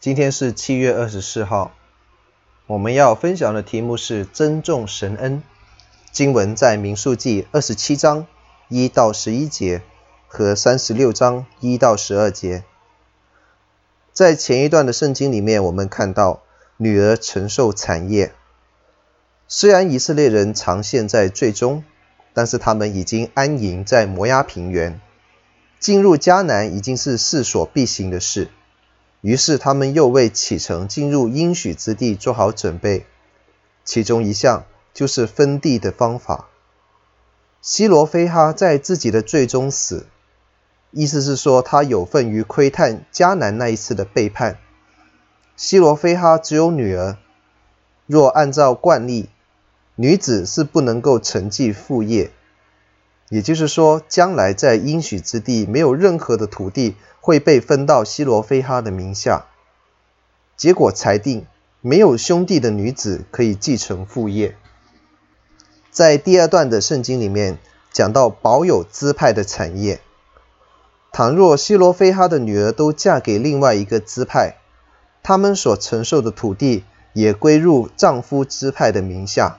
今天是七月二十四号，我们要分享的题目是珍重神恩。经文在民数记二十七章一到十一节和三十六章一到十二节。在前一段的圣经里面，我们看到女儿承受产业。虽然以色列人常陷在最终，但是他们已经安营在摩押平原，进入迦南已经是势所必行的事。于是他们又为启程进入应许之地做好准备，其中一项就是分地的方法。西罗非哈在自己的罪中死，意思是说他有份于窥探迦南那一次的背叛。西罗非哈只有女儿，若按照惯例，女子是不能够承继父业。也就是说，将来在应许之地，没有任何的土地会被分到西罗非哈的名下。结果裁定，没有兄弟的女子可以继承父业。在第二段的圣经里面，讲到保有支派的产业。倘若西罗非哈的女儿都嫁给另外一个支派，她们所承受的土地也归入丈夫支派的名下，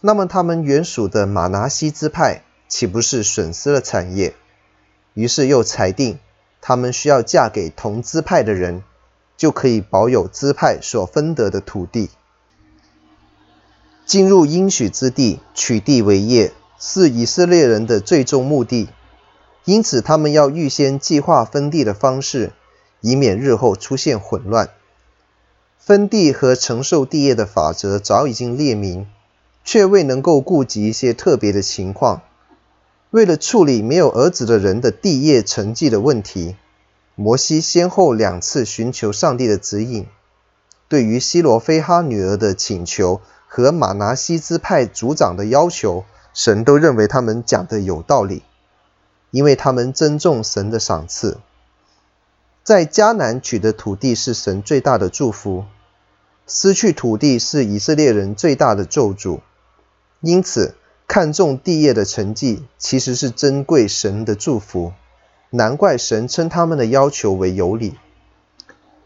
那么她们原属的马拿西支派。岂不是损失了产业？于是又裁定，他们需要嫁给同支派的人，就可以保有支派所分得的土地。进入应许之地，取地为业，是以色列人的最终目的。因此，他们要预先计划分地的方式，以免日后出现混乱。分地和承受地业的法则早已经列明，却未能够顾及一些特别的情况。为了处理没有儿子的人的地业成绩的问题，摩西先后两次寻求上帝的指引。对于西罗非哈女儿的请求和玛拿西支派族长的要求，神都认为他们讲的有道理，因为他们尊重神的赏赐。在迦南取得土地是神最大的祝福，失去土地是以色列人最大的咒诅。因此，看重地业的成绩，其实是珍贵神的祝福，难怪神称他们的要求为有理。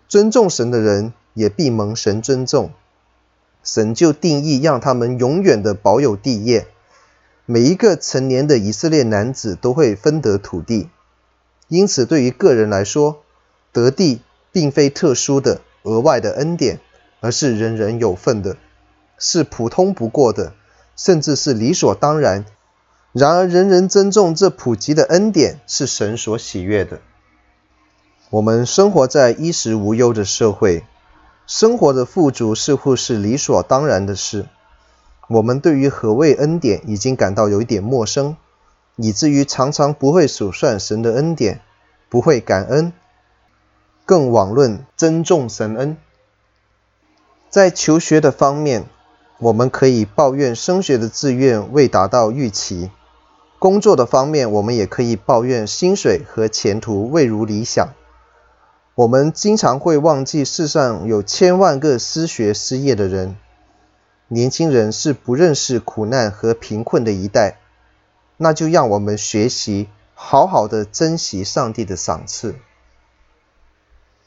尊重神的人也必蒙神尊重，神就定义让他们永远的保有地业。每一个成年的以色列男子都会分得土地，因此对于个人来说，得地并非特殊的额外的恩典，而是人人有份的，是普通不过的。甚至是理所当然。然而，人人尊重这普及的恩典，是神所喜悦的。我们生活在衣食无忧的社会，生活的富足似乎是理所当然的事。我们对于何谓恩典已经感到有一点陌生，以至于常常不会数算神的恩典，不会感恩，更罔论珍重神恩。在求学的方面，我们可以抱怨升学的志愿未达到预期；工作的方面，我们也可以抱怨薪水和前途未如理想。我们经常会忘记世上有千万个失学失业的人。年轻人是不认识苦难和贫困的一代，那就让我们学习好好的珍惜上帝的赏赐。